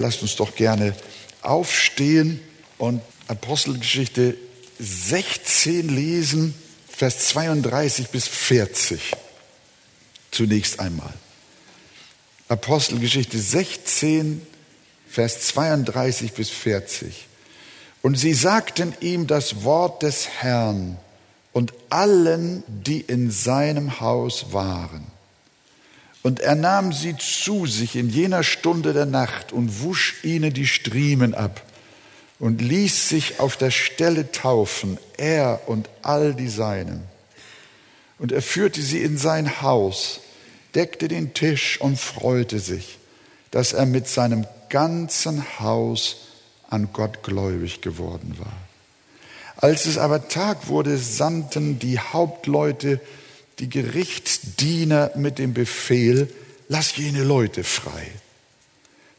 Lasst uns doch gerne aufstehen und Apostelgeschichte 16 lesen, Vers 32 bis 40. Zunächst einmal. Apostelgeschichte 16, Vers 32 bis 40. Und sie sagten ihm das Wort des Herrn und allen, die in seinem Haus waren. Und er nahm sie zu sich in jener Stunde der Nacht und wusch ihnen die Striemen ab und ließ sich auf der Stelle taufen, er und all die Seinen. Und er führte sie in sein Haus, deckte den Tisch und freute sich, dass er mit seinem ganzen Haus an Gott gläubig geworden war. Als es aber Tag wurde, sandten die Hauptleute die Gerichtsdiener mit dem Befehl, lass jene Leute frei.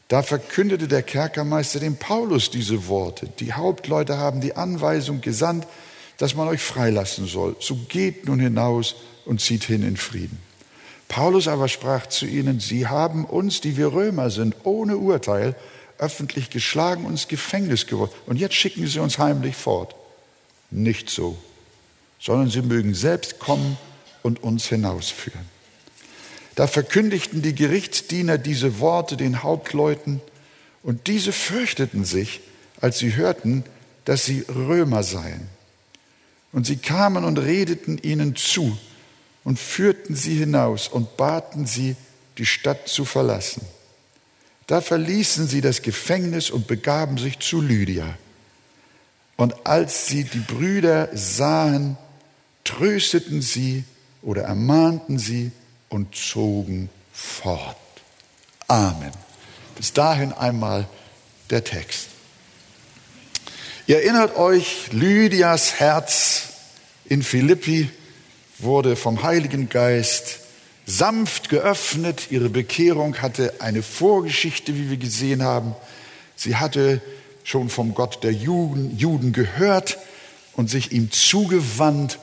Da verkündete der Kerkermeister dem Paulus diese Worte. Die Hauptleute haben die Anweisung gesandt, dass man euch freilassen soll. So geht nun hinaus und zieht hin in Frieden. Paulus aber sprach zu ihnen, sie haben uns, die wir Römer sind, ohne Urteil öffentlich geschlagen und ins Gefängnis geworfen. Und jetzt schicken sie uns heimlich fort. Nicht so, sondern sie mögen selbst kommen und uns hinausführen. Da verkündigten die Gerichtsdiener diese Worte den Hauptleuten und diese fürchteten sich, als sie hörten, dass sie Römer seien. Und sie kamen und redeten ihnen zu und führten sie hinaus und baten sie, die Stadt zu verlassen. Da verließen sie das Gefängnis und begaben sich zu Lydia. Und als sie die Brüder sahen, trösteten sie oder ermahnten sie und zogen fort. Amen. Bis dahin einmal der Text. Ihr erinnert euch, Lydias Herz in Philippi wurde vom Heiligen Geist sanft geöffnet. Ihre Bekehrung hatte eine Vorgeschichte, wie wir gesehen haben. Sie hatte schon vom Gott der Juden, gehört und sich ihm zugewandt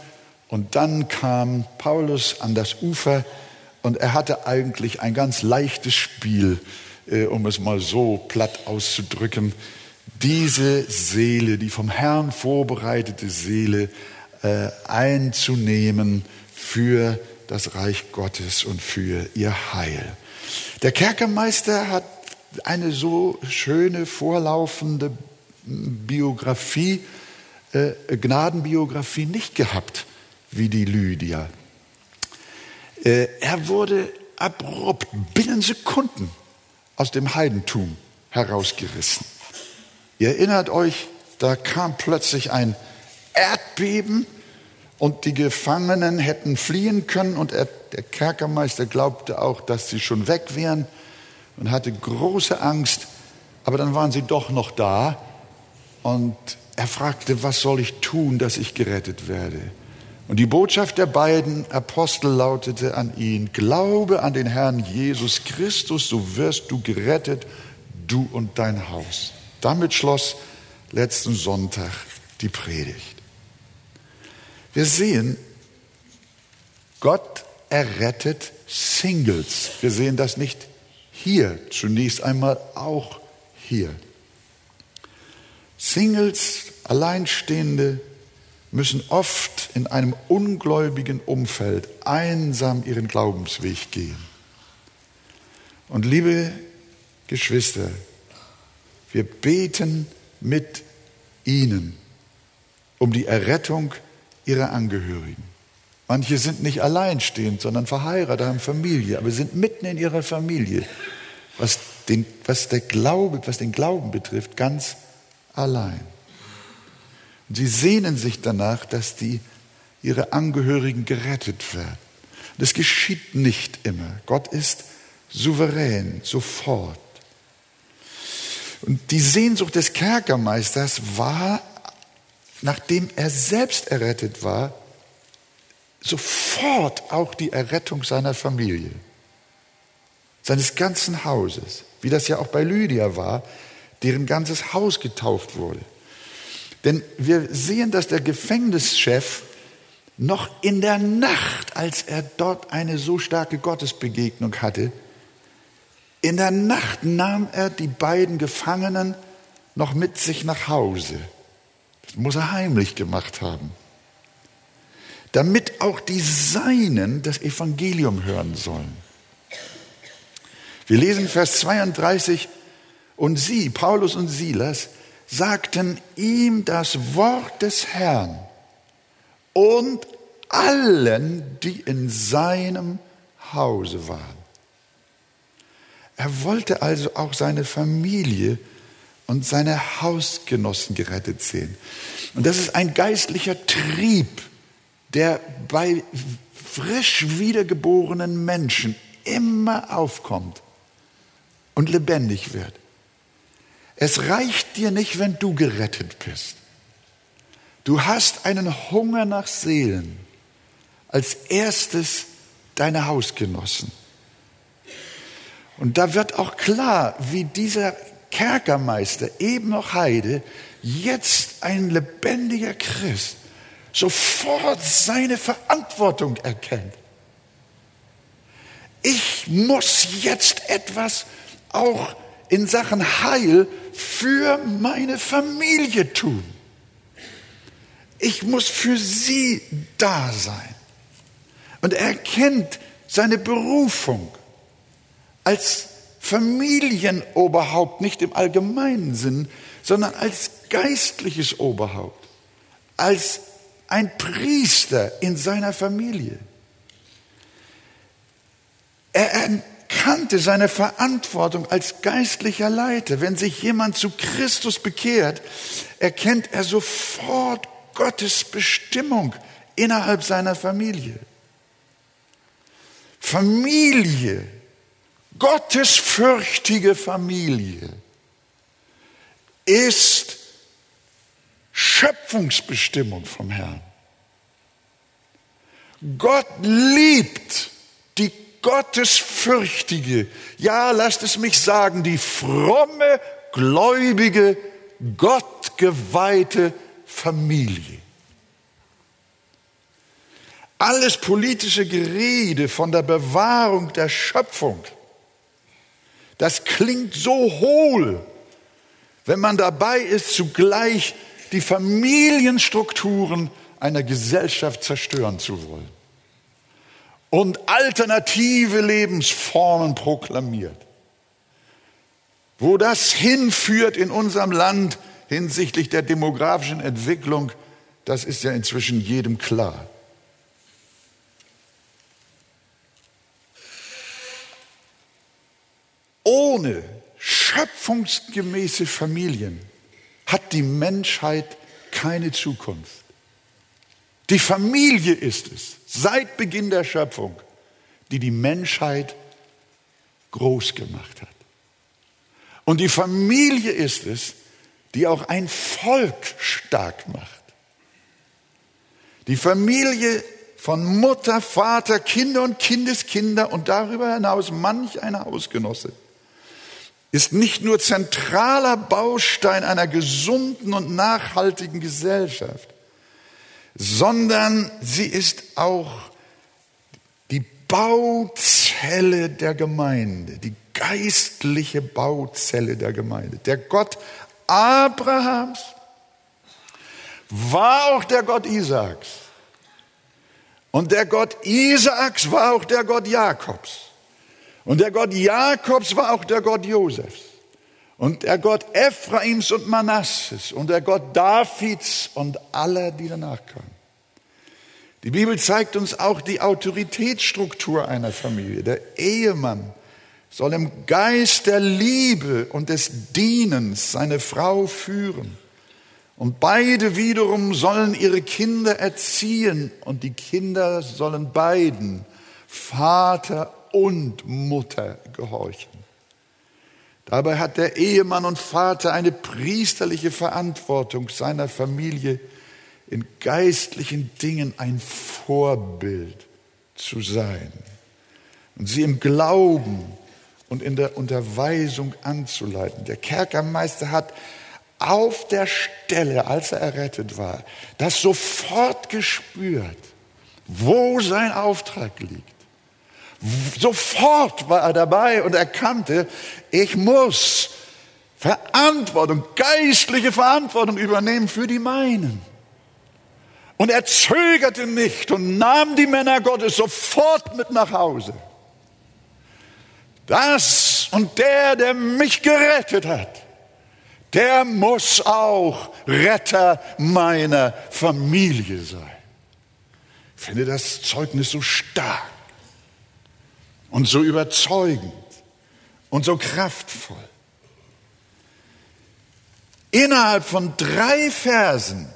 und dann kam Paulus an das Ufer und er hatte eigentlich ein ganz leichtes Spiel, äh, um es mal so platt auszudrücken. Diese Seele, die vom Herrn vorbereitete Seele äh, einzunehmen für das Reich Gottes und für ihr Heil. Der Kerkermeister hat eine so schöne vorlaufende Biografie, äh, Gnadenbiografie nicht gehabt wie die Lydia. Äh, er wurde abrupt binnen Sekunden aus dem Heidentum herausgerissen. Ihr erinnert euch, da kam plötzlich ein Erdbeben und die Gefangenen hätten fliehen können und er, der Kerkermeister glaubte auch, dass sie schon weg wären und hatte große Angst, aber dann waren sie doch noch da und er fragte, was soll ich tun, dass ich gerettet werde? Und die Botschaft der beiden Apostel lautete an ihn, glaube an den Herrn Jesus Christus, so wirst du gerettet, du und dein Haus. Damit schloss letzten Sonntag die Predigt. Wir sehen, Gott errettet Singles. Wir sehen das nicht hier, zunächst einmal auch hier. Singles, Alleinstehende, müssen oft in einem ungläubigen Umfeld einsam ihren Glaubensweg gehen. Und liebe Geschwister, wir beten mit ihnen um die Errettung ihrer Angehörigen. Manche sind nicht alleinstehend, sondern verheiratet, haben Familie, aber sind mitten in ihrer Familie, was den, was der Glaube, was den Glauben betrifft, ganz allein. Und sie sehnen sich danach, dass die, ihre Angehörigen gerettet werden. Das geschieht nicht immer. Gott ist souverän, sofort. Und die Sehnsucht des Kerkermeisters war, nachdem er selbst errettet war, sofort auch die Errettung seiner Familie, seines ganzen Hauses, wie das ja auch bei Lydia war, deren ganzes Haus getauft wurde. Denn wir sehen, dass der Gefängnischef noch in der Nacht, als er dort eine so starke Gottesbegegnung hatte, In der Nacht nahm er die beiden Gefangenen noch mit sich nach Hause. Das muss er heimlich gemacht haben. Damit auch die Seinen das Evangelium hören sollen. Wir lesen Vers 32, und sie, Paulus und Silas, sagten ihm das Wort des Herrn und allen, die in seinem Hause waren. Er wollte also auch seine Familie und seine Hausgenossen gerettet sehen. Und das ist ein geistlicher Trieb, der bei frisch wiedergeborenen Menschen immer aufkommt und lebendig wird. Es reicht dir nicht, wenn du gerettet bist. Du hast einen Hunger nach Seelen. Als erstes deine Hausgenossen. Und da wird auch klar, wie dieser Kerkermeister, eben noch Heide, jetzt ein lebendiger Christ, sofort seine Verantwortung erkennt. Ich muss jetzt etwas auch in Sachen Heil für meine Familie tun. Ich muss für sie da sein. Und er erkennt seine Berufung als Familienoberhaupt, nicht im allgemeinen Sinn, sondern als geistliches Oberhaupt, als ein Priester in seiner Familie. Er erkannte seine Verantwortung als geistlicher Leiter. Wenn sich jemand zu Christus bekehrt, erkennt er sofort Gottes Bestimmung innerhalb seiner Familie. Familie, gottesfürchtige Familie ist Schöpfungsbestimmung vom Herrn. Gott liebt gottesfürchtige, ja, lasst es mich sagen, die fromme, gläubige, gottgeweihte Familie. Alles politische Gerede von der Bewahrung der Schöpfung, das klingt so hohl, wenn man dabei ist, zugleich die Familienstrukturen einer Gesellschaft zerstören zu wollen und alternative Lebensformen proklamiert. Wo das hinführt in unserem Land hinsichtlich der demografischen Entwicklung, das ist ja inzwischen jedem klar. Ohne schöpfungsgemäße Familien hat die Menschheit keine Zukunft. Die Familie ist es, seit Beginn der Schöpfung, die die Menschheit groß gemacht hat. Und die Familie ist es, die auch ein Volk stark macht. Die Familie von Mutter, Vater, Kinder und Kindeskinder und darüber hinaus manch ein Hausgenosse ist nicht nur zentraler Baustein einer gesunden und nachhaltigen Gesellschaft, sondern sie ist auch die Bauzelle der Gemeinde, die geistliche Bauzelle der Gemeinde. Der Gott Abrahams war auch der Gott Isaaks. Und der Gott Isaaks war auch der Gott Jakobs. Und der Gott Jakobs war auch der Gott Josefs. Und der Gott Ephraims und Manasses und der Gott Davids und aller, die danach kamen. Die Bibel zeigt uns auch die Autoritätsstruktur einer Familie. Der Ehemann soll im Geist der Liebe und des Dienens seine Frau führen. Und beide wiederum sollen ihre Kinder erziehen und die Kinder sollen beiden, Vater und Mutter, gehorchen. Dabei hat der Ehemann und Vater eine priesterliche Verantwortung seiner Familie in geistlichen Dingen ein Vorbild zu sein und sie im Glauben und in der Unterweisung anzuleiten. Der Kerkermeister hat auf der Stelle, als er errettet war, das sofort gespürt, wo sein Auftrag liegt, Sofort war er dabei und erkannte, ich muss Verantwortung, geistliche Verantwortung übernehmen für die meinen. Und er zögerte nicht und nahm die Männer Gottes sofort mit nach Hause. Das und der, der mich gerettet hat, der muss auch Retter meiner Familie sein. Ich finde das Zeugnis so stark und so überzeugend und so kraftvoll. Innerhalb von drei Versen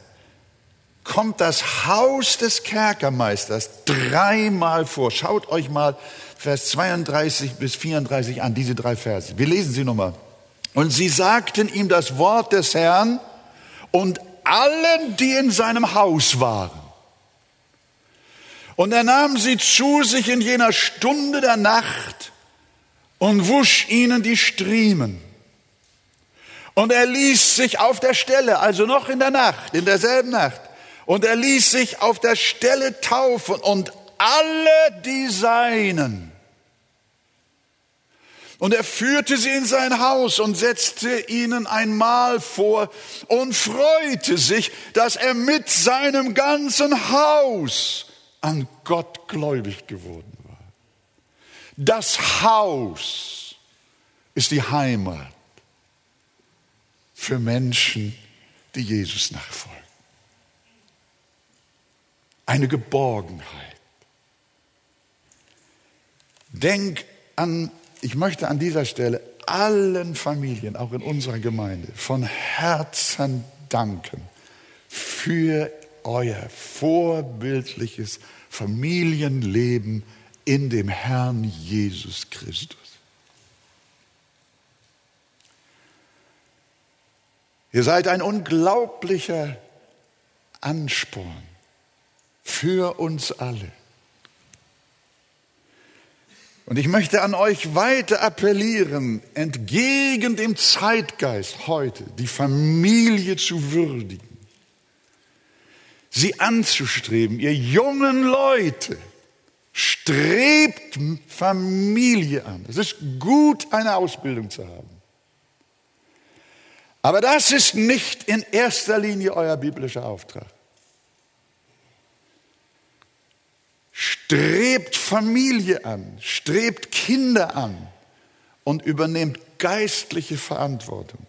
kommt das Haus des Kerkermeisters dreimal vor. Schaut euch mal Vers 32 bis 34 an, diese drei Verse. Wir lesen sie nochmal. Und sie sagten ihm das Wort des Herrn und allen, die in seinem Haus waren. Und er nahm sie zu sich in jener Stunde der Nacht und wusch ihnen die Striemen. Und er ließ sich auf der Stelle, also noch in der Nacht, in derselben Nacht, und er ließ sich auf der Stelle taufen und alle die Seinen und er führte sie in sein Haus und setzte ihnen ein Mahl vor und freute sich, dass er mit seinem ganzen Haus an Gott gläubig geworden war. Das Haus ist die Heimat für Menschen, die Jesus nachfolgen. Eine Geborgenheit. Denk an ich möchte an dieser Stelle allen Familien, auch in unserer Gemeinde, von Herzen danken für euer vorbildliches Familienleben in dem Herrn Jesus Christus. Ihr seid ein unglaublicher Ansporn für uns alle. Und ich möchte an euch weiter appellieren, entgegen dem Zeitgeist heute die Familie zu würdigen, sie anzustreben. Ihr jungen Leute, strebt Familie an. Es ist gut, eine Ausbildung zu haben. Aber das ist nicht in erster Linie euer biblischer Auftrag. Strebt Familie an, strebt Kinder an und übernehmt geistliche Verantwortung.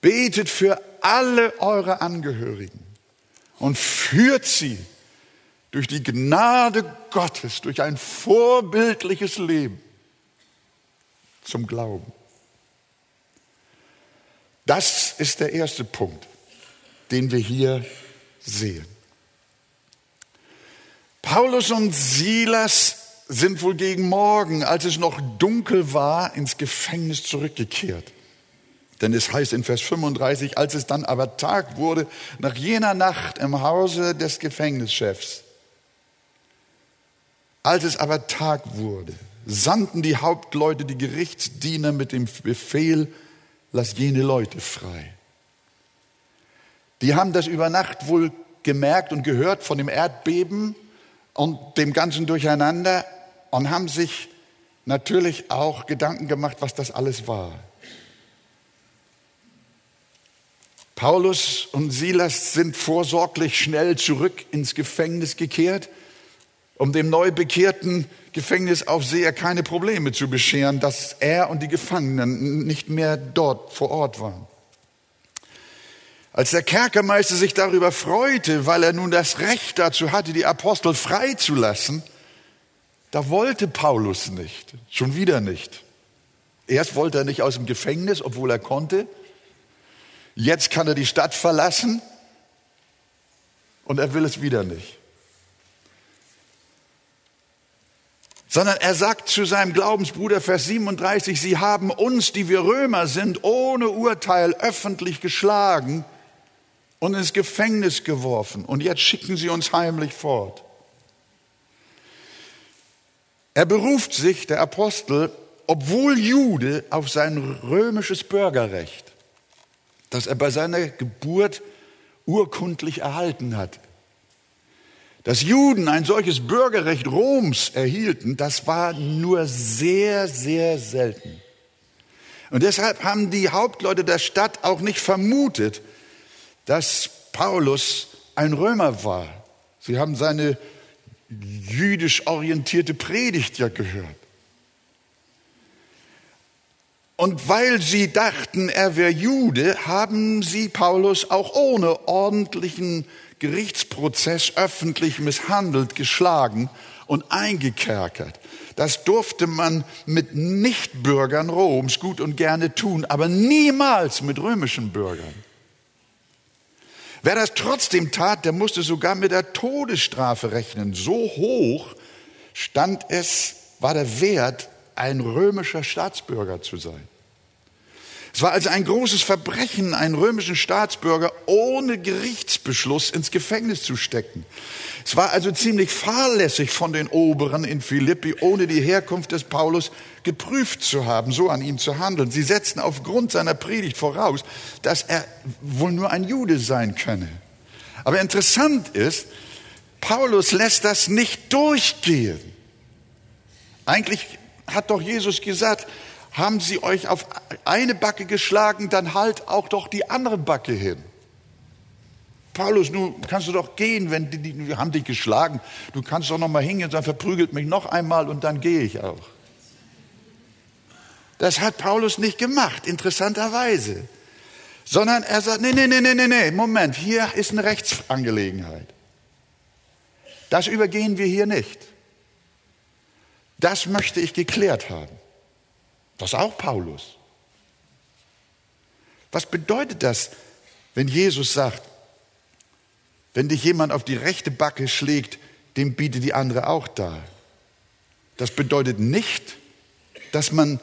Betet für alle eure Angehörigen und führt sie durch die Gnade Gottes, durch ein vorbildliches Leben zum Glauben. Das ist der erste Punkt, den wir hier sehen. Paulus und Silas sind wohl gegen Morgen, als es noch dunkel war, ins Gefängnis zurückgekehrt. Denn es heißt in Vers 35, als es dann aber Tag wurde, nach jener Nacht im Hause des Gefängnischefs, als es aber Tag wurde, sandten die Hauptleute die Gerichtsdiener mit dem Befehl, lass jene Leute frei. Die haben das über Nacht wohl gemerkt und gehört von dem Erdbeben und dem ganzen Durcheinander und haben sich natürlich auch Gedanken gemacht, was das alles war. Paulus und Silas sind vorsorglich schnell zurück ins Gefängnis gekehrt, um dem neu bekehrten Gefängnisaufseher keine Probleme zu bescheren, dass er und die Gefangenen nicht mehr dort vor Ort waren. Als der Kerkermeister sich darüber freute, weil er nun das Recht dazu hatte, die Apostel freizulassen, da wollte Paulus nicht, schon wieder nicht. Erst wollte er nicht aus dem Gefängnis, obwohl er konnte. Jetzt kann er die Stadt verlassen und er will es wieder nicht. Sondern er sagt zu seinem Glaubensbruder, Vers 37, Sie haben uns, die wir Römer sind, ohne Urteil öffentlich geschlagen und ins Gefängnis geworfen und jetzt schicken sie uns heimlich fort. Er beruft sich, der Apostel, obwohl Jude, auf sein römisches Bürgerrecht, das er bei seiner Geburt urkundlich erhalten hat. Dass Juden ein solches Bürgerrecht Roms erhielten, das war nur sehr, sehr selten. Und deshalb haben die Hauptleute der Stadt auch nicht vermutet, dass Paulus ein Römer war. Sie haben seine jüdisch orientierte Predigt ja gehört. Und weil sie dachten, er wäre Jude, haben sie Paulus auch ohne ordentlichen Gerichtsprozess öffentlich misshandelt, geschlagen und eingekerkert. Das durfte man mit Nichtbürgern Roms gut und gerne tun, aber niemals mit römischen Bürgern. Wer das trotzdem tat, der musste sogar mit der Todesstrafe rechnen. So hoch stand es, war der Wert, ein römischer Staatsbürger zu sein. Es war also ein großes Verbrechen, einen römischen Staatsbürger ohne Gerichtsbeschluss ins Gefängnis zu stecken. Es war also ziemlich fahrlässig von den Oberen in Philippi, ohne die Herkunft des Paulus geprüft zu haben, so an ihm zu handeln. Sie setzten aufgrund seiner Predigt voraus, dass er wohl nur ein Jude sein könne. Aber interessant ist, Paulus lässt das nicht durchgehen. Eigentlich hat doch Jesus gesagt, haben sie euch auf eine Backe geschlagen, dann halt auch doch die andere Backe hin. Paulus, nun kannst du doch gehen, wenn die, die haben dich geschlagen. Du kannst doch noch mal hingehen und sagen, verprügelt mich noch einmal und dann gehe ich auch. Das hat Paulus nicht gemacht, interessanterweise. Sondern er sagt, nee, nee, nee, nee, nee, Moment, hier ist eine Rechtsangelegenheit. Das übergehen wir hier nicht. Das möchte ich geklärt haben. Das auch Paulus. Was bedeutet das, wenn Jesus sagt, wenn dich jemand auf die rechte Backe schlägt, dem biete die andere auch dar? Das bedeutet nicht, dass man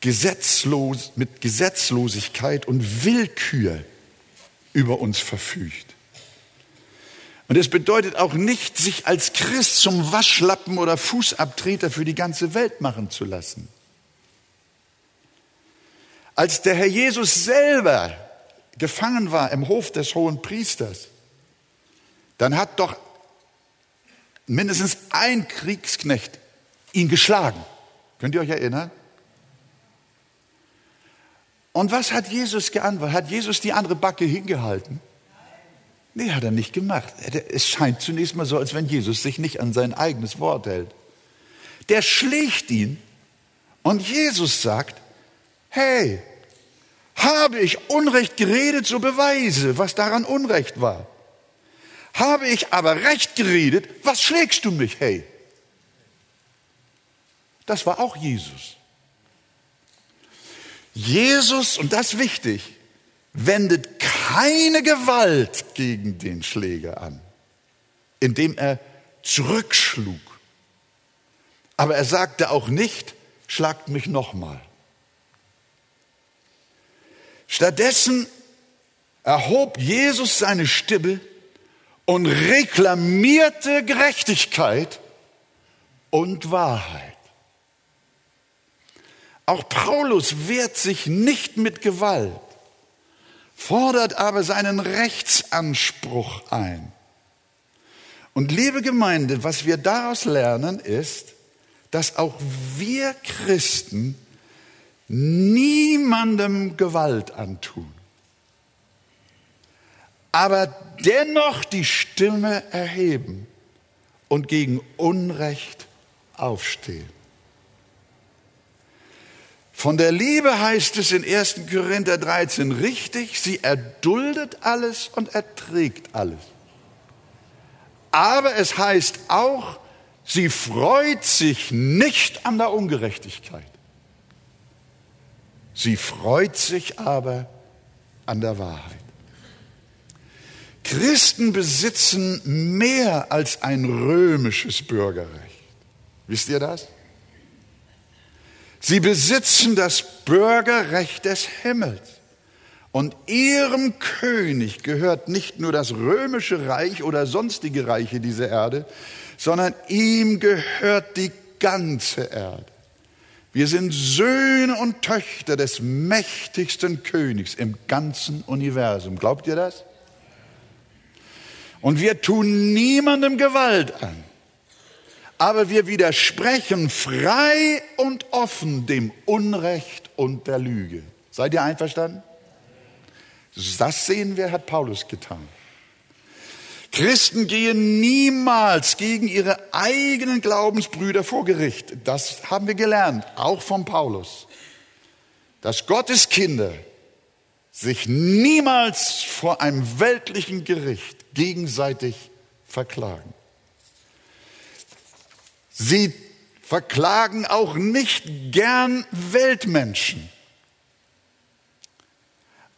gesetzlos, mit Gesetzlosigkeit und Willkür über uns verfügt. Und es bedeutet auch nicht, sich als Christ zum Waschlappen oder Fußabtreter für die ganze Welt machen zu lassen. Als der Herr Jesus selber gefangen war im Hof des hohen Priesters, dann hat doch mindestens ein Kriegsknecht ihn geschlagen. Könnt ihr euch erinnern? Und was hat Jesus geantwortet? Hat Jesus die andere Backe hingehalten? Nee, hat er nicht gemacht. Es scheint zunächst mal so, als wenn Jesus sich nicht an sein eigenes Wort hält. Der schlägt ihn und Jesus sagt, hey, habe ich Unrecht geredet, so beweise, was daran Unrecht war. Habe ich aber Recht geredet, was schlägst du mich, hey? Das war auch Jesus. Jesus, und das ist wichtig, wendet keine Gewalt gegen den Schläger an, indem er zurückschlug. Aber er sagte auch nicht, schlagt mich nochmal. Stattdessen erhob Jesus seine Stimme und reklamierte Gerechtigkeit und Wahrheit. Auch Paulus wehrt sich nicht mit Gewalt, fordert aber seinen Rechtsanspruch ein. Und liebe Gemeinde, was wir daraus lernen ist, dass auch wir Christen niemandem Gewalt antun, aber dennoch die Stimme erheben und gegen Unrecht aufstehen. Von der Liebe heißt es in 1. Korinther 13 richtig, sie erduldet alles und erträgt alles. Aber es heißt auch, sie freut sich nicht an der Ungerechtigkeit. Sie freut sich aber an der Wahrheit. Christen besitzen mehr als ein römisches Bürgerrecht. Wisst ihr das? Sie besitzen das Bürgerrecht des Himmels. Und ihrem König gehört nicht nur das römische Reich oder sonstige Reiche dieser Erde, sondern ihm gehört die ganze Erde. Wir sind Söhne und Töchter des mächtigsten Königs im ganzen Universum. Glaubt ihr das? Und wir tun niemandem Gewalt an. Aber wir widersprechen frei und offen dem Unrecht und der Lüge. Seid ihr einverstanden? Das sehen wir, hat Paulus getan. Christen gehen niemals gegen ihre eigenen Glaubensbrüder vor Gericht. Das haben wir gelernt, auch von Paulus. Dass Gottes Kinder sich niemals vor einem weltlichen Gericht gegenseitig verklagen. Sie verklagen auch nicht gern Weltmenschen.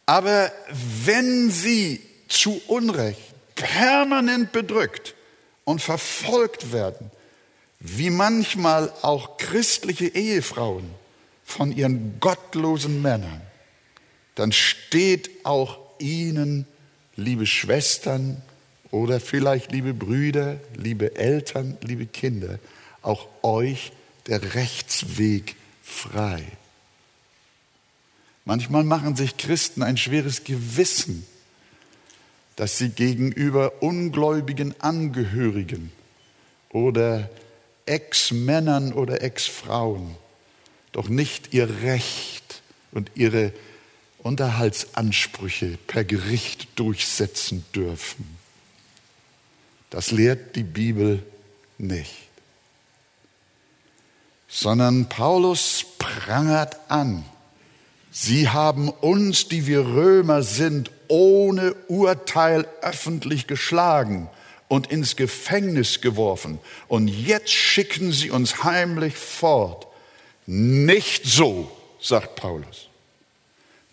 Aber wenn sie zu Unrecht permanent bedrückt und verfolgt werden, wie manchmal auch christliche Ehefrauen von ihren gottlosen Männern, dann steht auch ihnen, liebe Schwestern oder vielleicht liebe Brüder, liebe Eltern, liebe Kinder, auch euch der Rechtsweg frei. Manchmal machen sich Christen ein schweres Gewissen, dass sie gegenüber ungläubigen Angehörigen oder Ex-Männern oder Ex-Frauen doch nicht ihr Recht und ihre Unterhaltsansprüche per Gericht durchsetzen dürfen. Das lehrt die Bibel nicht, sondern Paulus prangert an, Sie haben uns, die wir Römer sind, ohne Urteil öffentlich geschlagen und ins Gefängnis geworfen. Und jetzt schicken sie uns heimlich fort. Nicht so, sagt Paulus.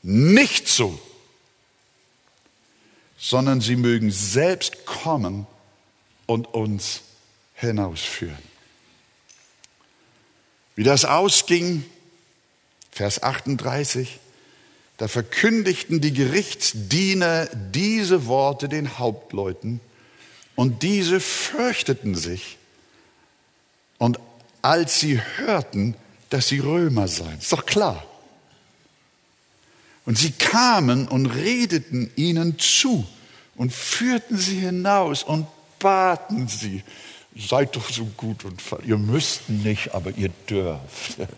Nicht so, sondern sie mögen selbst kommen und uns hinausführen. Wie das ausging, Vers 38, da verkündigten die Gerichtsdiener diese Worte den Hauptleuten und diese fürchteten sich. Und als sie hörten, dass sie Römer seien, ist doch klar. Und sie kamen und redeten ihnen zu und führten sie hinaus und baten sie, seid doch so gut und ihr müsst nicht, aber ihr dürft.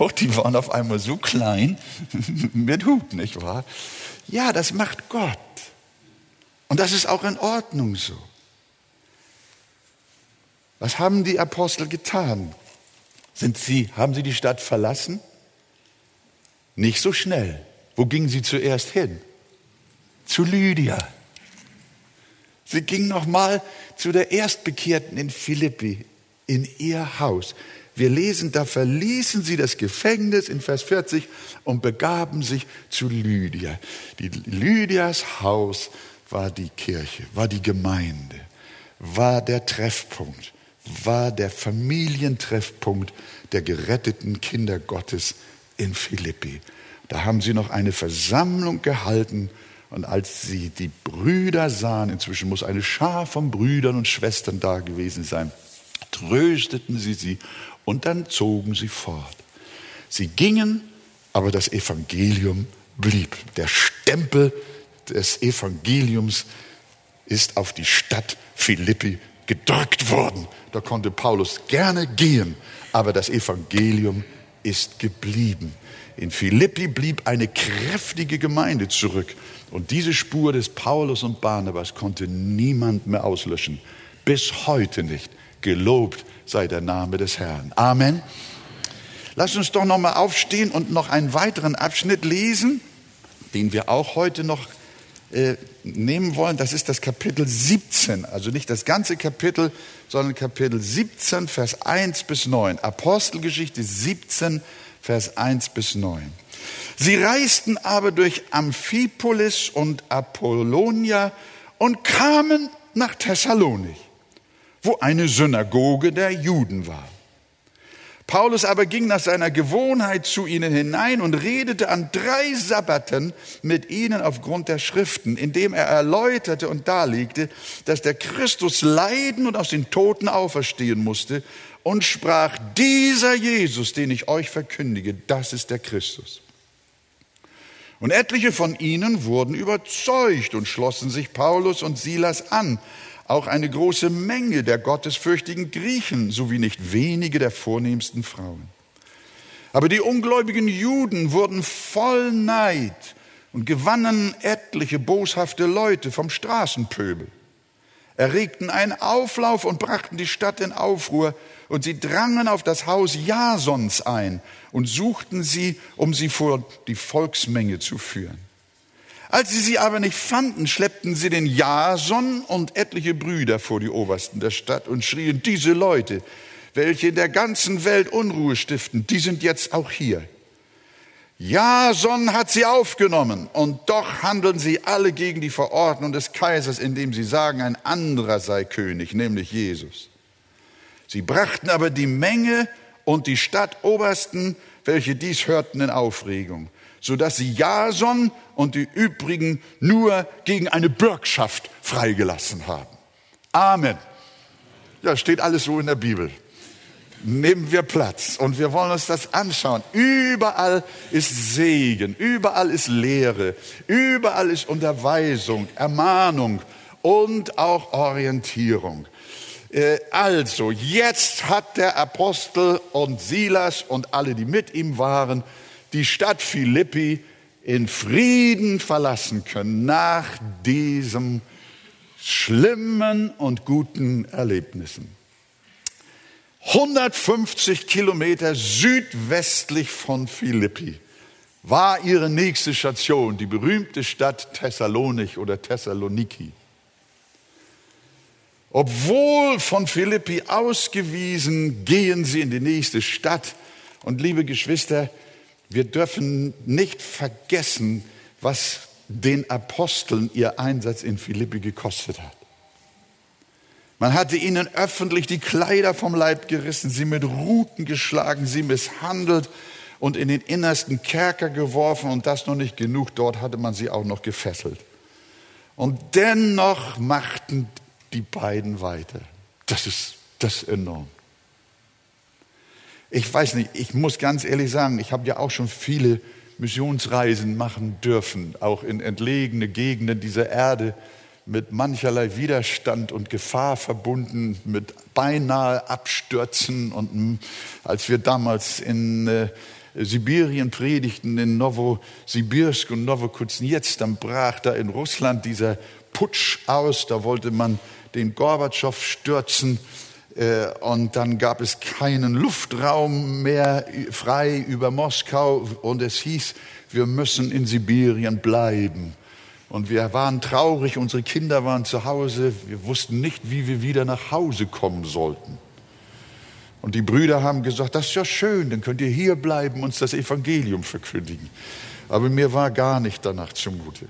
Oh, die waren auf einmal so klein mit Hut, nicht wahr? Ja, das macht Gott. Und das ist auch in Ordnung so. Was haben die Apostel getan? Sind sie, haben sie die Stadt verlassen? Nicht so schnell. Wo gingen sie zuerst hin? Zu Lydia. Sie gingen nochmal zu der Erstbekehrten in Philippi, in ihr Haus. Wir lesen, da verließen sie das Gefängnis in Vers 40 und begaben sich zu Lydia. Die Lydias Haus war die Kirche, war die Gemeinde, war der Treffpunkt, war der Familientreffpunkt der geretteten Kinder Gottes in Philippi. Da haben sie noch eine Versammlung gehalten und als sie die Brüder sahen, inzwischen muss eine Schar von Brüdern und Schwestern da gewesen sein, trösteten sie sie und dann zogen sie fort. Sie gingen, aber das Evangelium blieb. Der Stempel des Evangeliums ist auf die Stadt Philippi gedrückt worden. Da konnte Paulus gerne gehen, aber das Evangelium ist geblieben. In Philippi blieb eine kräftige Gemeinde zurück. Und diese Spur des Paulus und Barnabas konnte niemand mehr auslöschen. Bis heute nicht. Gelobt sei der Name des Herrn. Amen. Lass uns doch noch mal aufstehen und noch einen weiteren Abschnitt lesen, den wir auch heute noch äh, nehmen wollen. Das ist das Kapitel 17, also nicht das ganze Kapitel, sondern Kapitel 17, Vers 1 bis 9. Apostelgeschichte 17, Vers 1 bis 9. Sie reisten aber durch Amphipolis und Apollonia und kamen nach Thessalonik wo eine Synagoge der Juden war. Paulus aber ging nach seiner Gewohnheit zu ihnen hinein und redete an drei Sabbaten mit ihnen aufgrund der Schriften, indem er erläuterte und darlegte, dass der Christus leiden und aus den Toten auferstehen musste und sprach, dieser Jesus, den ich euch verkündige, das ist der Christus. Und etliche von ihnen wurden überzeugt und schlossen sich Paulus und Silas an. Auch eine große Menge der gottesfürchtigen Griechen sowie nicht wenige der vornehmsten Frauen. Aber die ungläubigen Juden wurden voll Neid und gewannen etliche boshafte Leute vom Straßenpöbel, erregten einen Auflauf und brachten die Stadt in Aufruhr, und sie drangen auf das Haus Jasons ein und suchten sie, um sie vor die Volksmenge zu führen. Als sie sie aber nicht fanden, schleppten sie den Jason und etliche Brüder vor die Obersten der Stadt und schrien, diese Leute, welche in der ganzen Welt Unruhe stiften, die sind jetzt auch hier. Jason hat sie aufgenommen und doch handeln sie alle gegen die Verordnung des Kaisers, indem sie sagen, ein anderer sei König, nämlich Jesus. Sie brachten aber die Menge und die Stadtobersten, welche dies hörten, in Aufregung, so dass sie Jason und die übrigen nur gegen eine Bürgschaft freigelassen haben. Amen. Ja, steht alles so in der Bibel. Nehmen wir Platz und wir wollen uns das anschauen. Überall ist Segen, überall ist Lehre, überall ist Unterweisung, Ermahnung und auch Orientierung. Äh, also, jetzt hat der Apostel und Silas und alle, die mit ihm waren, die Stadt Philippi in Frieden verlassen können nach diesen schlimmen und guten Erlebnissen. 150 Kilometer südwestlich von Philippi war ihre nächste Station, die berühmte Stadt Thessalonich oder Thessaloniki. Obwohl von Philippi ausgewiesen, gehen sie in die nächste Stadt. Und liebe Geschwister, wir dürfen nicht vergessen, was den Aposteln ihr Einsatz in Philippi gekostet hat. Man hatte ihnen öffentlich die Kleider vom Leib gerissen, sie mit Ruten geschlagen, sie misshandelt und in den innersten Kerker geworfen und das noch nicht genug, dort hatte man sie auch noch gefesselt. Und dennoch machten die beiden weiter. Das ist, das ist enorm. Ich weiß nicht, ich muss ganz ehrlich sagen, ich habe ja auch schon viele Missionsreisen machen dürfen, auch in entlegene Gegenden dieser Erde, mit mancherlei Widerstand und Gefahr verbunden, mit beinahe Abstürzen. Und hm, als wir damals in äh, Sibirien predigten, in Novosibirsk und Novokuznetsk, dann brach da in Russland dieser Putsch aus, da wollte man den Gorbatschow stürzen. Äh, und dann gab es keinen Luftraum mehr frei über Moskau und es hieß, wir müssen in Sibirien bleiben. Und wir waren traurig, unsere Kinder waren zu Hause, wir wussten nicht, wie wir wieder nach Hause kommen sollten. Und die Brüder haben gesagt, das ist ja schön, dann könnt ihr hier bleiben, uns das Evangelium verkündigen. Aber mir war gar nicht danach zumute.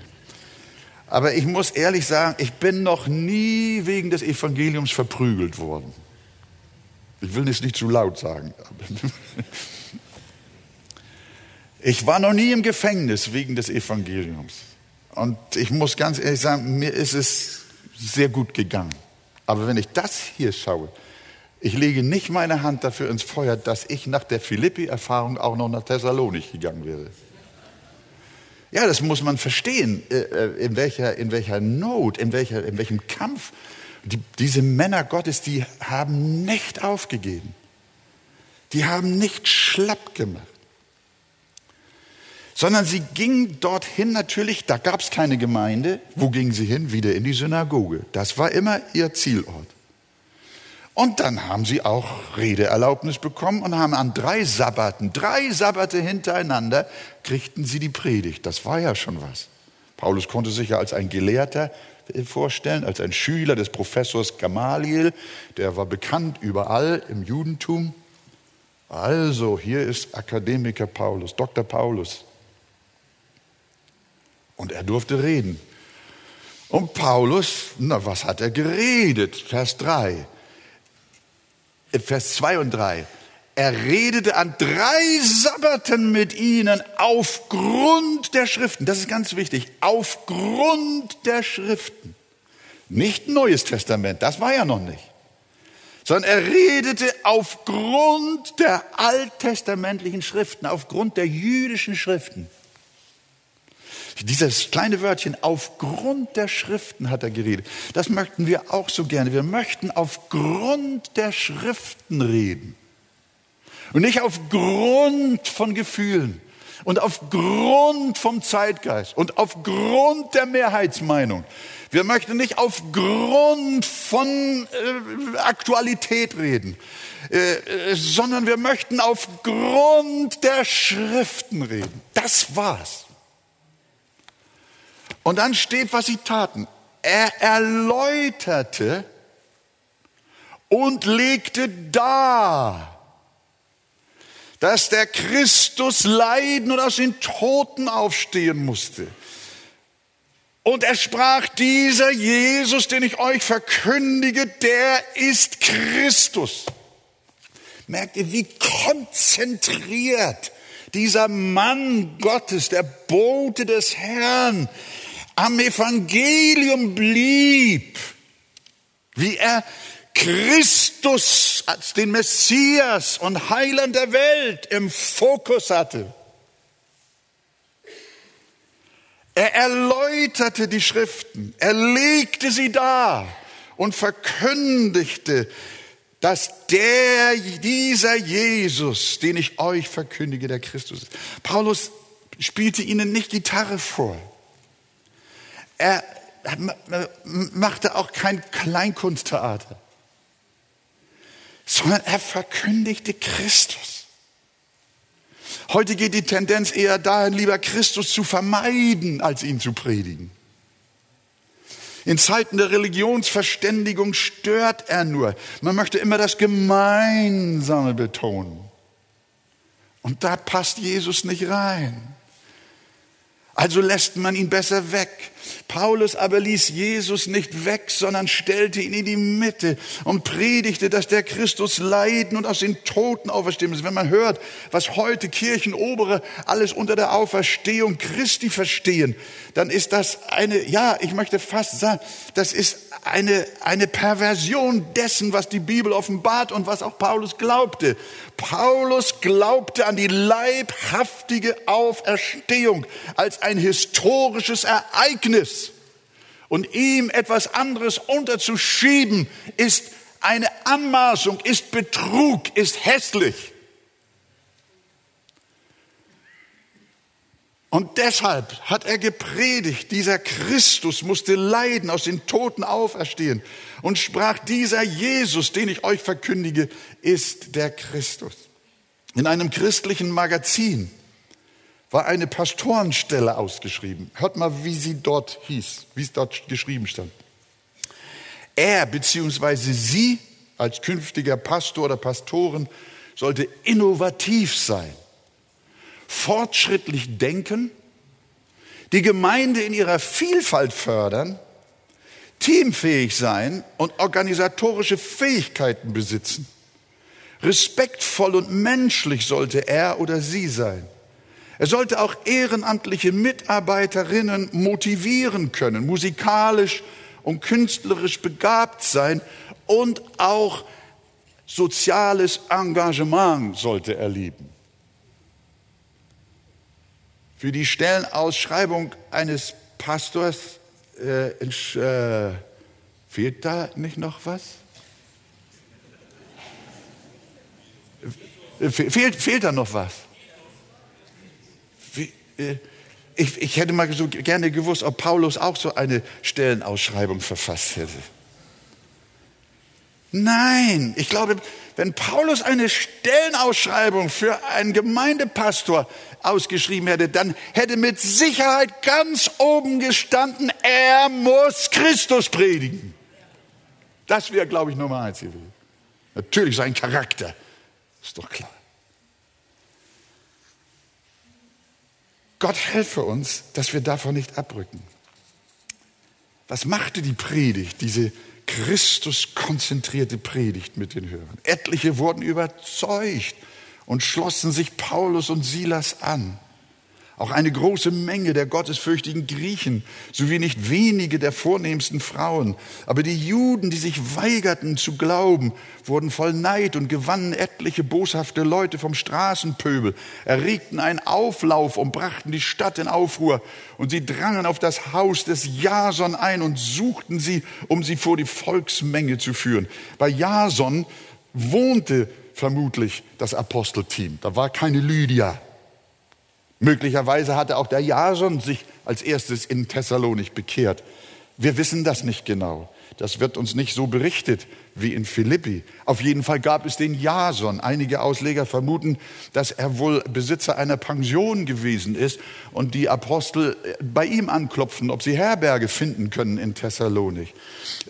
Aber ich muss ehrlich sagen, ich bin noch nie wegen des Evangeliums verprügelt worden. Ich will es nicht zu laut sagen. Ich war noch nie im Gefängnis wegen des Evangeliums. Und ich muss ganz ehrlich sagen, mir ist es sehr gut gegangen. Aber wenn ich das hier schaue, ich lege nicht meine Hand dafür ins Feuer, dass ich nach der Philippi-Erfahrung auch noch nach Thessalonik gegangen wäre. Ja, das muss man verstehen, äh, äh, in welcher, in welcher Not, in, welcher, in welchem Kampf. Die, diese Männer Gottes, die haben nicht aufgegeben. Die haben nicht schlapp gemacht. Sondern sie gingen dorthin natürlich, da gab es keine Gemeinde. Wo gingen sie hin? Wieder in die Synagoge. Das war immer ihr Zielort. Und dann haben sie auch Redeerlaubnis bekommen und haben an drei Sabbaten, drei Sabbate hintereinander, kriegten sie die Predigt. Das war ja schon was. Paulus konnte sich ja als ein Gelehrter vorstellen, als ein Schüler des Professors Gamaliel, der war bekannt überall im Judentum. Also, hier ist Akademiker Paulus, Dr. Paulus. Und er durfte reden. Und Paulus, na, was hat er geredet? Vers 3. Vers 2 und 3. Er redete an drei Sabbaten mit ihnen aufgrund der Schriften. Das ist ganz wichtig. Aufgrund der Schriften. Nicht Neues Testament, das war ja noch nicht. Sondern er redete aufgrund der alttestamentlichen Schriften, aufgrund der jüdischen Schriften. Dieses kleine Wörtchen, aufgrund der Schriften hat er geredet. Das möchten wir auch so gerne. Wir möchten aufgrund der Schriften reden. Und nicht aufgrund von Gefühlen und aufgrund vom Zeitgeist und aufgrund der Mehrheitsmeinung. Wir möchten nicht aufgrund von äh, Aktualität reden, äh, äh, sondern wir möchten aufgrund der Schriften reden. Das war's. Und dann steht, was sie taten. Er erläuterte und legte dar, dass der Christus leiden und aus den Toten aufstehen musste. Und er sprach, dieser Jesus, den ich euch verkündige, der ist Christus. Merkt ihr, wie konzentriert dieser Mann Gottes, der Bote des Herrn, am Evangelium blieb, wie er Christus als den Messias und Heiland der Welt im Fokus hatte. Er erläuterte die Schriften, er legte sie dar und verkündigte, dass der, dieser Jesus, den ich euch verkündige, der Christus ist. Paulus spielte ihnen nicht Gitarre vor. Er machte auch kein Kleinkunsttheater, sondern er verkündigte Christus. Heute geht die Tendenz eher dahin, lieber Christus zu vermeiden, als ihn zu predigen. In Zeiten der Religionsverständigung stört er nur. Man möchte immer das Gemeinsame betonen. Und da passt Jesus nicht rein. Also lässt man ihn besser weg. Paulus aber ließ Jesus nicht weg, sondern stellte ihn in die Mitte und predigte, dass der Christus leiden und aus den Toten auferstehen muss. Wenn man hört, was heute Kirchenobere alles unter der Auferstehung Christi verstehen, dann ist das eine, ja, ich möchte fast sagen, das ist eine, eine Perversion dessen, was die Bibel offenbart und was auch Paulus glaubte. Paulus glaubte an die leibhaftige Auferstehung als ein historisches Ereignis. Und ihm etwas anderes unterzuschieben, ist eine Anmaßung, ist Betrug, ist hässlich. Und deshalb hat er gepredigt, dieser Christus musste leiden, aus den Toten auferstehen und sprach, dieser Jesus, den ich euch verkündige, ist der Christus. In einem christlichen Magazin war eine Pastorenstelle ausgeschrieben. Hört mal, wie sie dort hieß, wie es dort geschrieben stand. Er bzw. sie als künftiger Pastor oder Pastoren sollte innovativ sein fortschrittlich denken, die Gemeinde in ihrer Vielfalt fördern, teamfähig sein und organisatorische Fähigkeiten besitzen. Respektvoll und menschlich sollte er oder sie sein. Er sollte auch ehrenamtliche Mitarbeiterinnen motivieren können, musikalisch und künstlerisch begabt sein und auch soziales Engagement sollte er lieben. Für die Stellenausschreibung eines Pastors äh, äh, fehlt da nicht noch was? Fehlt, fehlt da noch was? Wie, äh, ich, ich hätte mal so gerne gewusst, ob Paulus auch so eine Stellenausschreibung verfasst hätte. Nein, ich glaube, wenn Paulus eine Stellenausschreibung für einen Gemeindepastor ausgeschrieben hätte, dann hätte mit Sicherheit ganz oben gestanden, er muss Christus predigen. Das wäre, glaube ich, Nummer eins gewesen. Natürlich sein Charakter, ist doch klar. Gott helfe uns, dass wir davon nicht abrücken. Was machte die Predigt, diese Christus konzentrierte Predigt mit den Hörern. Etliche wurden überzeugt und schlossen sich Paulus und Silas an. Auch eine große Menge der gottesfürchtigen Griechen, sowie nicht wenige der vornehmsten Frauen. Aber die Juden, die sich weigerten zu glauben, wurden voll Neid und gewannen etliche boshafte Leute vom Straßenpöbel, erregten einen Auflauf und brachten die Stadt in Aufruhr. Und sie drangen auf das Haus des Jason ein und suchten sie, um sie vor die Volksmenge zu führen. Bei Jason wohnte vermutlich das Apostelteam. Da war keine Lydia. Möglicherweise hatte auch der Jason sich als erstes in Thessalonik bekehrt. Wir wissen das nicht genau. Das wird uns nicht so berichtet wie in Philippi. Auf jeden Fall gab es den Jason. Einige Ausleger vermuten, dass er wohl Besitzer einer Pension gewesen ist und die Apostel äh, bei ihm anklopfen, ob sie Herberge finden können in Thessalonik.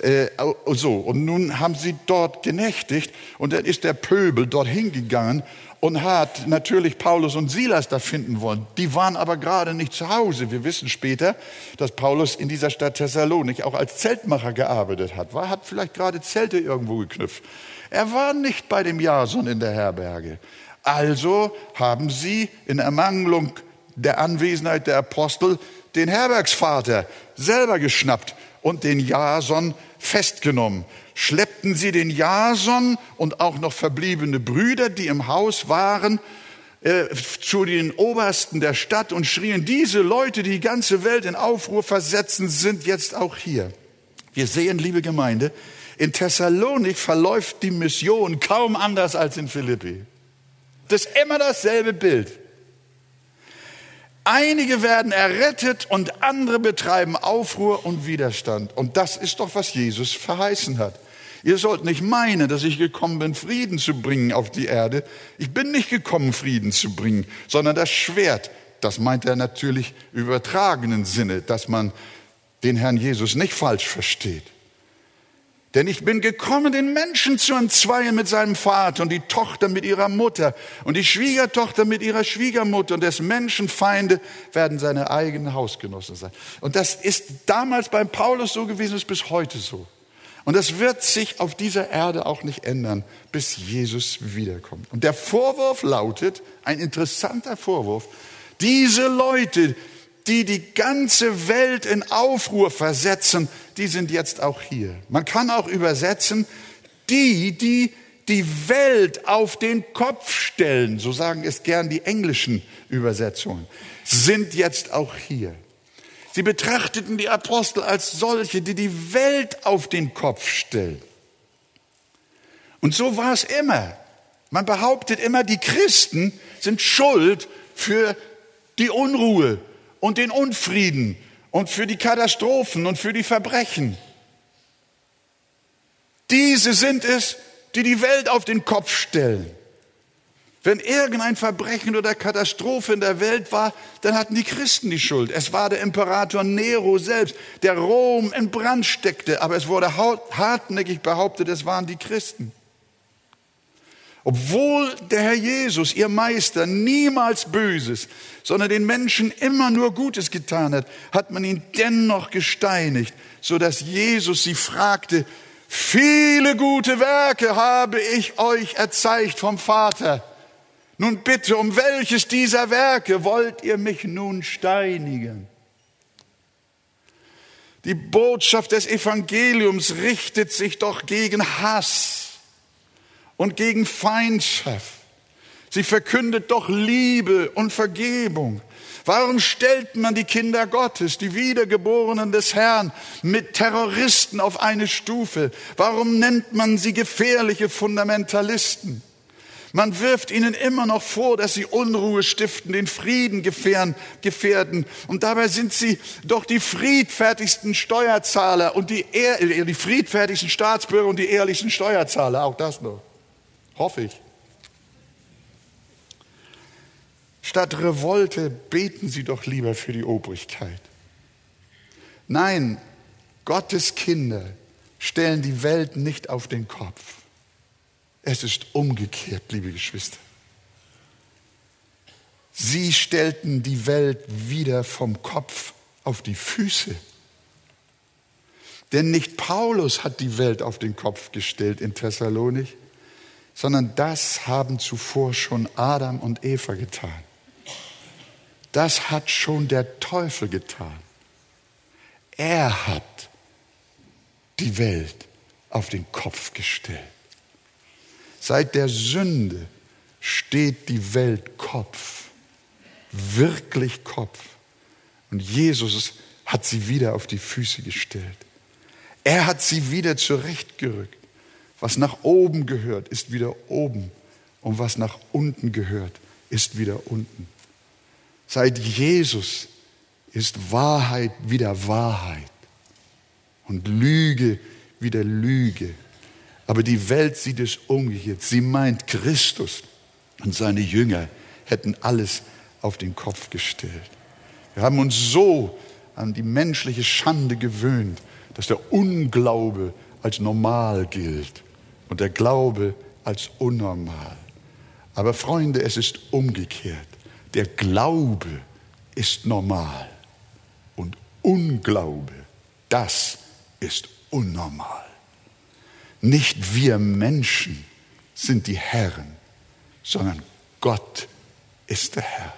Äh, so, und nun haben sie dort genächtigt und dann ist der Pöbel dorthin gegangen und hat natürlich Paulus und Silas da finden wollen. Die waren aber gerade nicht zu Hause. Wir wissen später, dass Paulus in dieser Stadt Thessalonik auch als Zeltmacher gearbeitet hat. War, hat vielleicht gerade Zelte irgendwo geknüpft. Er war nicht bei dem Jason in der Herberge. Also haben sie in Ermangelung der Anwesenheit der Apostel den Herbergsvater selber geschnappt und den Jason festgenommen schleppten sie den Jason und auch noch verbliebene Brüder, die im Haus waren, äh, zu den Obersten der Stadt und schrien, diese Leute, die die ganze Welt in Aufruhr versetzen, sind jetzt auch hier. Wir sehen, liebe Gemeinde, in Thessalonik verläuft die Mission kaum anders als in Philippi. Das ist immer dasselbe Bild. Einige werden errettet und andere betreiben Aufruhr und Widerstand. Und das ist doch, was Jesus verheißen hat. Ihr sollt nicht meinen, dass ich gekommen bin, Frieden zu bringen auf die Erde. Ich bin nicht gekommen, Frieden zu bringen, sondern das Schwert. Das meint er natürlich übertragenen Sinne, dass man den Herrn Jesus nicht falsch versteht. Denn ich bin gekommen, den Menschen zu entzweien mit seinem Vater und die Tochter mit ihrer Mutter und die Schwiegertochter mit ihrer Schwiegermutter und des Menschenfeinde werden seine eigenen Hausgenossen sein. Und das ist damals beim Paulus so gewesen, ist bis heute so. Und das wird sich auf dieser Erde auch nicht ändern, bis Jesus wiederkommt. Und der Vorwurf lautet, ein interessanter Vorwurf, diese Leute, die die ganze Welt in Aufruhr versetzen, die sind jetzt auch hier. Man kann auch übersetzen, die, die die Welt auf den Kopf stellen, so sagen es gern die englischen Übersetzungen, sind jetzt auch hier. Sie betrachteten die Apostel als solche, die die Welt auf den Kopf stellen. Und so war es immer. Man behauptet immer, die Christen sind schuld für die Unruhe und den Unfrieden und für die Katastrophen und für die Verbrechen. Diese sind es, die die Welt auf den Kopf stellen. Wenn irgendein Verbrechen oder Katastrophe in der Welt war, dann hatten die Christen die Schuld. Es war der Imperator Nero selbst, der Rom in Brand steckte, aber es wurde hartnäckig behauptet, es waren die Christen. Obwohl der Herr Jesus, ihr Meister, niemals Böses, sondern den Menschen immer nur Gutes getan hat, hat man ihn dennoch gesteinigt, so dass Jesus sie fragte, viele gute Werke habe ich euch erzeigt vom Vater. Nun bitte, um welches dieser Werke wollt ihr mich nun steinigen? Die Botschaft des Evangeliums richtet sich doch gegen Hass und gegen Feindschaft. Sie verkündet doch Liebe und Vergebung. Warum stellt man die Kinder Gottes, die Wiedergeborenen des Herrn, mit Terroristen auf eine Stufe? Warum nennt man sie gefährliche Fundamentalisten? Man wirft ihnen immer noch vor, dass sie Unruhe stiften, den Frieden gefährden. Und dabei sind sie doch die friedfertigsten Steuerzahler und die, die friedfertigsten Staatsbürger und die ehrlichsten Steuerzahler. Auch das noch. Hoffe ich. Statt Revolte beten Sie doch lieber für die Obrigkeit. Nein, Gottes Kinder stellen die Welt nicht auf den Kopf. Es ist umgekehrt, liebe Geschwister. Sie stellten die Welt wieder vom Kopf auf die Füße. Denn nicht Paulus hat die Welt auf den Kopf gestellt in Thessalonik, sondern das haben zuvor schon Adam und Eva getan. das hat schon der Teufel getan. Er hat die Welt auf den Kopf gestellt. Seit der Sünde steht die Welt Kopf, wirklich Kopf. Und Jesus hat sie wieder auf die Füße gestellt. Er hat sie wieder zurechtgerückt. Was nach oben gehört, ist wieder oben. Und was nach unten gehört, ist wieder unten. Seit Jesus ist Wahrheit wieder Wahrheit und Lüge wieder Lüge. Aber die Welt sieht es umgekehrt. Sie meint, Christus und seine Jünger hätten alles auf den Kopf gestellt. Wir haben uns so an die menschliche Schande gewöhnt, dass der Unglaube als normal gilt und der Glaube als unnormal. Aber Freunde, es ist umgekehrt. Der Glaube ist normal und Unglaube, das ist unnormal. Nicht wir Menschen sind die Herren, sondern Gott ist der Herr.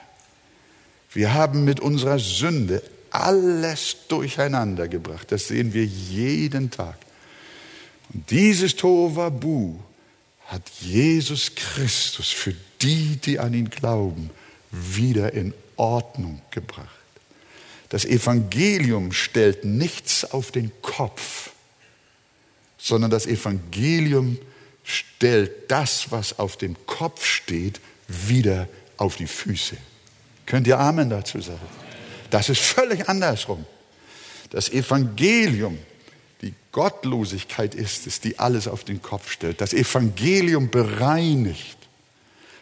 Wir haben mit unserer Sünde alles durcheinander gebracht. Das sehen wir jeden Tag. Und dieses Tovabu hat Jesus Christus für die, die an ihn glauben, wieder in Ordnung gebracht. Das Evangelium stellt nichts auf den Kopf, sondern das Evangelium stellt das, was auf dem Kopf steht, wieder auf die Füße. Könnt ihr Amen dazu sagen? Das ist völlig andersrum. Das Evangelium, die Gottlosigkeit ist es, die alles auf den Kopf stellt. Das Evangelium bereinigt.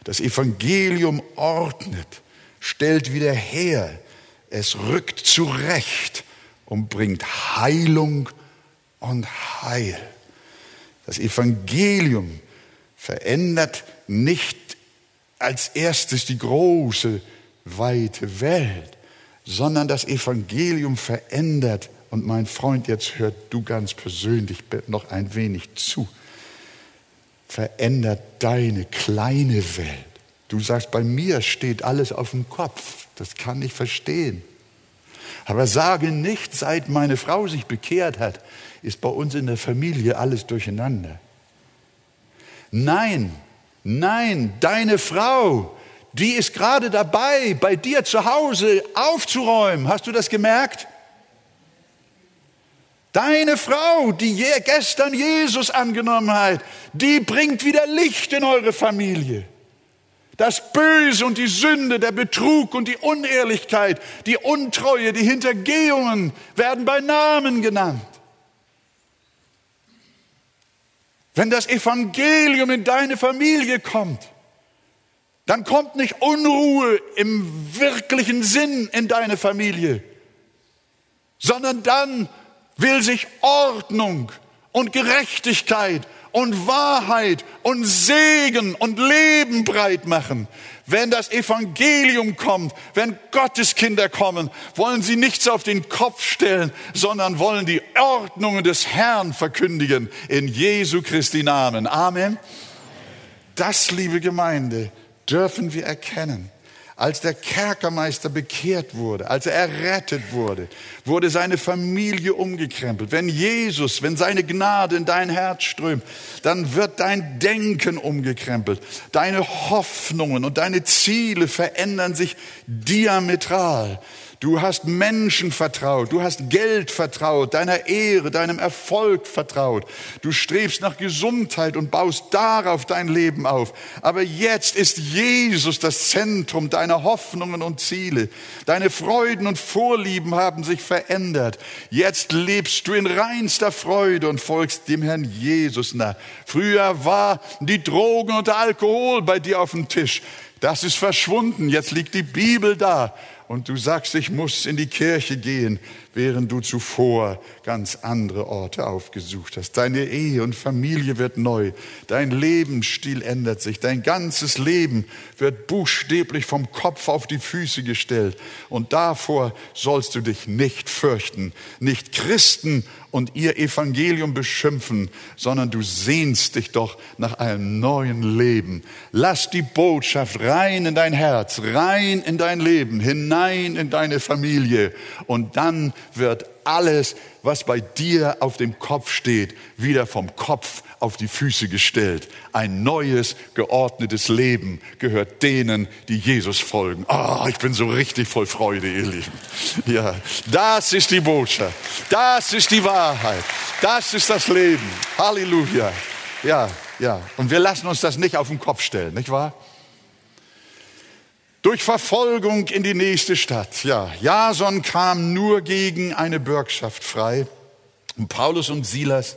Das Evangelium ordnet, stellt wieder her. Es rückt zurecht und bringt Heilung und Heil. Das Evangelium verändert nicht als erstes die große, weite Welt, sondern das Evangelium verändert. Und mein Freund, jetzt hört du ganz persönlich noch ein wenig zu. Verändert deine kleine Welt. Du sagst, bei mir steht alles auf dem Kopf. Das kann ich verstehen. Aber sage nicht, seit meine Frau sich bekehrt hat, ist bei uns in der Familie alles durcheinander. Nein, nein, deine Frau die ist gerade dabei, bei dir zu Hause aufzuräumen. Hast du das gemerkt? Deine Frau, die gestern Jesus angenommen hat, die bringt wieder Licht in eure Familie. Das Böse und die Sünde, der Betrug und die Unehrlichkeit, die Untreue, die Hintergehungen werden bei Namen genannt. Wenn das Evangelium in deine Familie kommt, dann kommt nicht Unruhe im wirklichen Sinn in deine Familie, sondern dann will sich Ordnung und Gerechtigkeit und Wahrheit und Segen und Leben breit machen. Wenn das Evangelium kommt, wenn Gottes Kinder kommen, wollen sie nichts auf den Kopf stellen, sondern wollen die Ordnungen des Herrn verkündigen in Jesu Christi Namen. Amen. Das, liebe Gemeinde, dürfen wir erkennen. Als der Kerkermeister bekehrt wurde, als er errettet wurde, wurde seine Familie umgekrempelt. Wenn Jesus, wenn seine Gnade in dein Herz strömt, dann wird dein Denken umgekrempelt. Deine Hoffnungen und deine Ziele verändern sich diametral. Du hast Menschen vertraut, du hast Geld vertraut, deiner Ehre, deinem Erfolg vertraut. Du strebst nach Gesundheit und baust darauf dein Leben auf. Aber jetzt ist Jesus das Zentrum deiner Hoffnungen und Ziele. Deine Freuden und Vorlieben haben sich verändert. Jetzt lebst du in reinster Freude und folgst dem Herrn Jesus nach. Früher war die Drogen und der Alkohol bei dir auf dem Tisch. Das ist verschwunden. Jetzt liegt die Bibel da und du sagst, ich muss in die Kirche gehen, während du zuvor ganz andere Orte aufgesucht hast. Deine Ehe und Familie wird neu, dein Lebensstil ändert sich, dein ganzes Leben wird buchstäblich vom Kopf auf die Füße gestellt und davor sollst du dich nicht fürchten, nicht Christen und ihr Evangelium beschimpfen, sondern du sehnst dich doch nach einem neuen Leben. Lass die Botschaft rein in dein Herz, rein in dein Leben hinein in deine Familie und dann wird alles, was bei dir auf dem Kopf steht, wieder vom Kopf auf die Füße gestellt. Ein neues, geordnetes Leben gehört denen, die Jesus folgen. Ah, oh, ich bin so richtig voll Freude, ihr Lieben. Ja, das ist die Botschaft. Das ist die Wahrheit. Das ist das Leben. Halleluja. Ja, ja. Und wir lassen uns das nicht auf den Kopf stellen, nicht wahr? Durch Verfolgung in die nächste Stadt. Ja, Jason kam nur gegen eine Bürgschaft frei. Und Paulus und Silas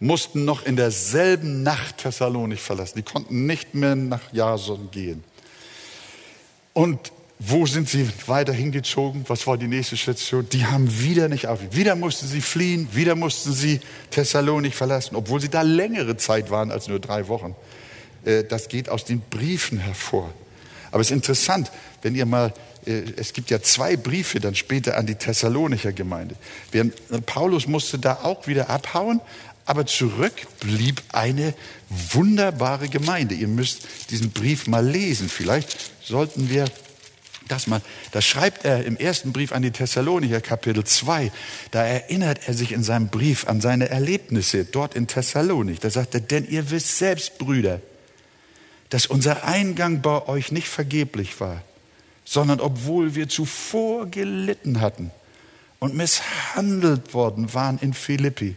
mussten noch in derselben Nacht Thessalonik verlassen. Die konnten nicht mehr nach Jason gehen. Und wo sind sie weiter hingezogen? Was war die nächste Station? Die haben wieder nicht auf. Wieder mussten sie fliehen, wieder mussten sie Thessalonik verlassen, obwohl sie da längere Zeit waren als nur drei Wochen. Äh, das geht aus den Briefen hervor. Aber es ist interessant, wenn ihr mal, äh, es gibt ja zwei Briefe dann später an die Thessalonicher Gemeinde. Paulus musste da auch wieder abhauen, aber zurück blieb eine wunderbare Gemeinde. Ihr müsst diesen Brief mal lesen. Vielleicht sollten wir das mal. Da schreibt er im ersten Brief an die Thessalonicher, Kapitel 2. Da erinnert er sich in seinem Brief an seine Erlebnisse dort in Thessalonik. Da sagt er, denn ihr wisst selbst, Brüder, dass unser Eingang bei euch nicht vergeblich war, sondern obwohl wir zuvor gelitten hatten und misshandelt worden waren in Philippi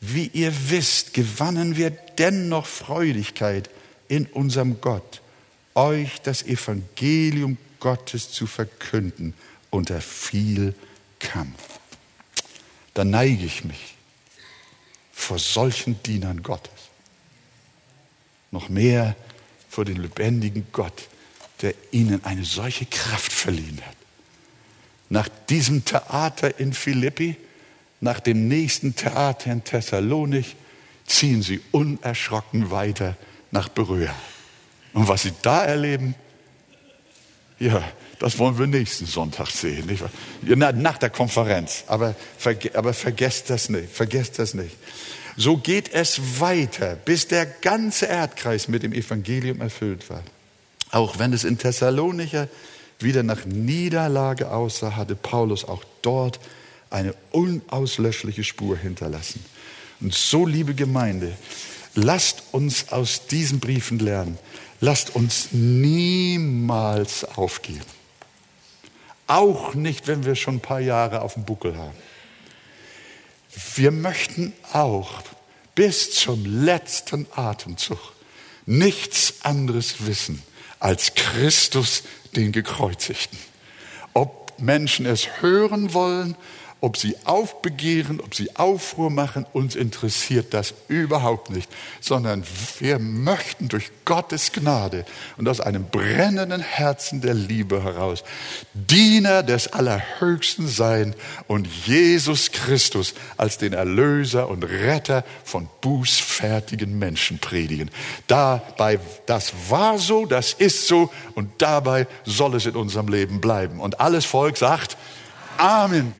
wie ihr wisst, gewannen wir dennoch Freudigkeit in unserem Gott, euch das Evangelium Gottes zu verkünden unter viel Kampf. Da neige ich mich vor solchen Dienern Gottes. Noch mehr vor den lebendigen Gott, der ihnen eine solche Kraft verliehen hat. Nach diesem Theater in Philippi nach dem nächsten Theater in Thessalonik ziehen sie unerschrocken weiter nach Beröa. Und was sie da erleben, ja, das wollen wir nächsten Sonntag sehen. Nicht? Nach der Konferenz. Aber, aber vergesst das nicht. Vergesst das nicht. So geht es weiter, bis der ganze Erdkreis mit dem Evangelium erfüllt war. Auch wenn es in Thessalonicher wieder nach Niederlage aussah, hatte Paulus auch dort eine unauslöschliche Spur hinterlassen. Und so, liebe Gemeinde, lasst uns aus diesen Briefen lernen. Lasst uns niemals aufgeben. Auch nicht, wenn wir schon ein paar Jahre auf dem Buckel haben. Wir möchten auch bis zum letzten Atemzug nichts anderes wissen als Christus, den Gekreuzigten. Ob Menschen es hören wollen ob sie aufbegehren, ob sie Aufruhr machen, uns interessiert das überhaupt nicht, sondern wir möchten durch Gottes Gnade und aus einem brennenden Herzen der Liebe heraus Diener des Allerhöchsten sein und Jesus Christus als den Erlöser und Retter von bußfertigen Menschen predigen. Dabei, das war so, das ist so und dabei soll es in unserem Leben bleiben. Und alles Volk sagt, Amen.